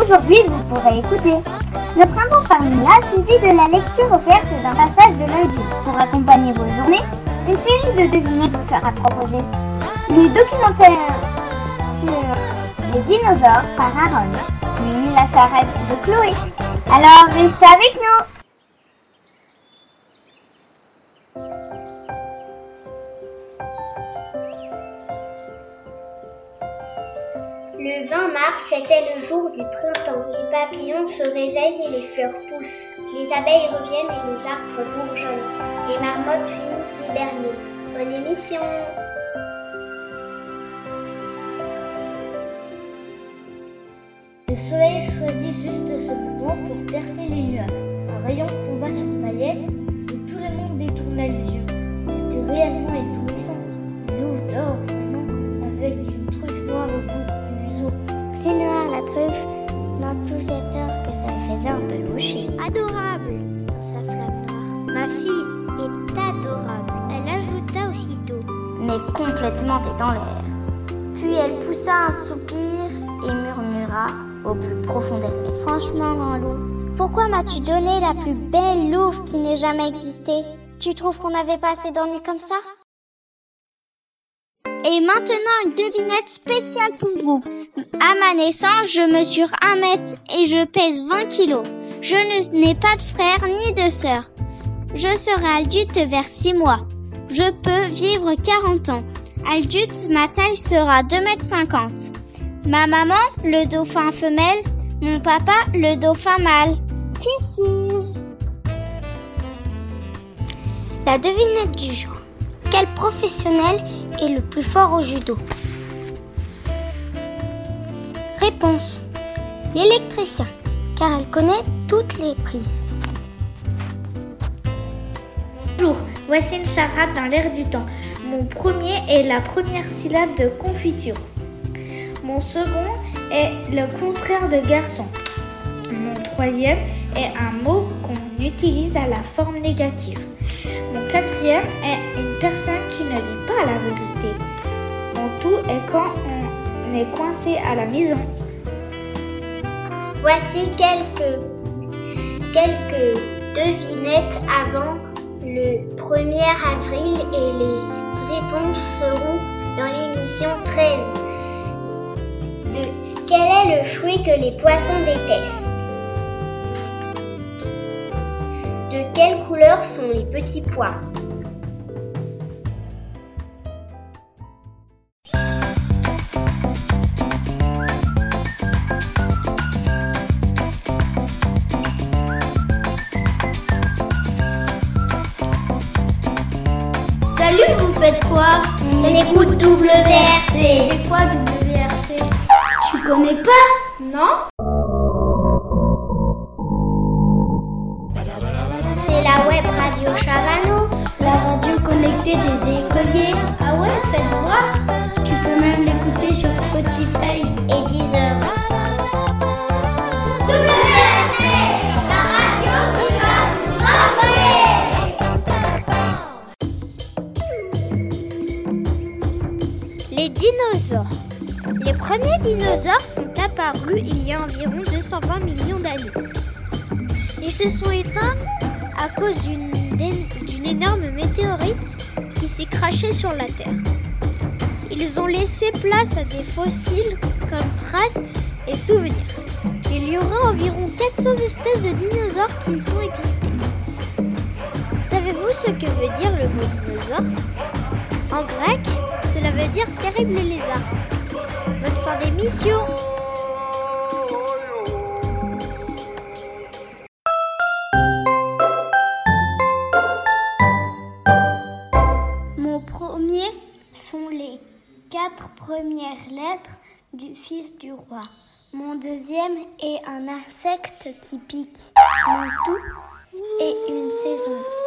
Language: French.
Aujourd'hui, vous pourrez écouter le printemps par là suivi de la lecture offerte d'un passage de l'œil pour accompagner vos journées. Une série de devinettes vous sera proposée. Le documentaire sur les dinosaures par Aaron, puis la charrette de Chloé. Alors restez avec nous Le 20 mars, c'était le jour du printemps. Les papillons se réveillent et les fleurs poussent. Les abeilles reviennent et les arbres bourgeonnent. Les marmottes finissent d'hiberner. Bonne émission Le soleil choisit juste la truffe, dans tout cet or que ça me faisait un peu loucher. Adorable, sa flamme noire. Ma fille est adorable, elle ajouta aussitôt. Mais complètement tête en l'air. Puis elle poussa un soupir et murmura au plus profond d'elle-même. Franchement, grand loup, pourquoi m'as-tu donné la plus belle louve qui n'ait jamais existé? Tu trouves qu'on avait pas assez d'ennuis comme ça? Et maintenant une devinette spéciale pour vous. À ma naissance, je mesure 1 mètre et je pèse 20 kilos. Je n'ai pas de frère ni de sœur. Je serai adulte vers 6 mois. Je peux vivre 40 ans. Adulte, ma taille sera 2 mètres 50. Ma maman, le dauphin femelle. Mon papa, le dauphin mâle. Qui suis-je? La devinette du jour. Quel professionnel est le plus fort au judo Réponse. L'électricien, car elle connaît toutes les prises. Bonjour, voici une charade dans l'air du temps. Mon premier est la première syllabe de confiture. Mon second est le contraire de garçon. Mon troisième est un mot qu'on utilise à la forme négative. Mon quatrième est personne qui ne dit pas la vérité. Mon tout est quand on est coincé à la maison. Voici quelques, quelques devinettes avant le 1er avril et les réponses seront dans l'émission 13. quel est le fruit que les poissons détestent? De quelle couleur sont les petits pois? Faites quoi On écoute WRC. C'est quoi WRC Tu connais pas? Non? La web radio Chavano, la radio connectée des écoliers. Ah ouais, faites voir. Tu peux même l'écouter sur Spotify et Deezer. Les dinosaures. Les premiers dinosaures sont apparus il y a environ 220 millions d'années. Ils se sont éteints à cause d'une énorme météorite qui s'est crachée sur la Terre. Ils ont laissé place à des fossiles comme traces et souvenirs. Il y aura environ 400 espèces de dinosaures qui ont existé. Savez-vous ce que veut dire le mot dinosaure? En grec, cela veut dire terrible lézard. Bonne fin d'émission première lettre du fils du roi. Mon deuxième est un insecte qui pique. Mon tout est une saison.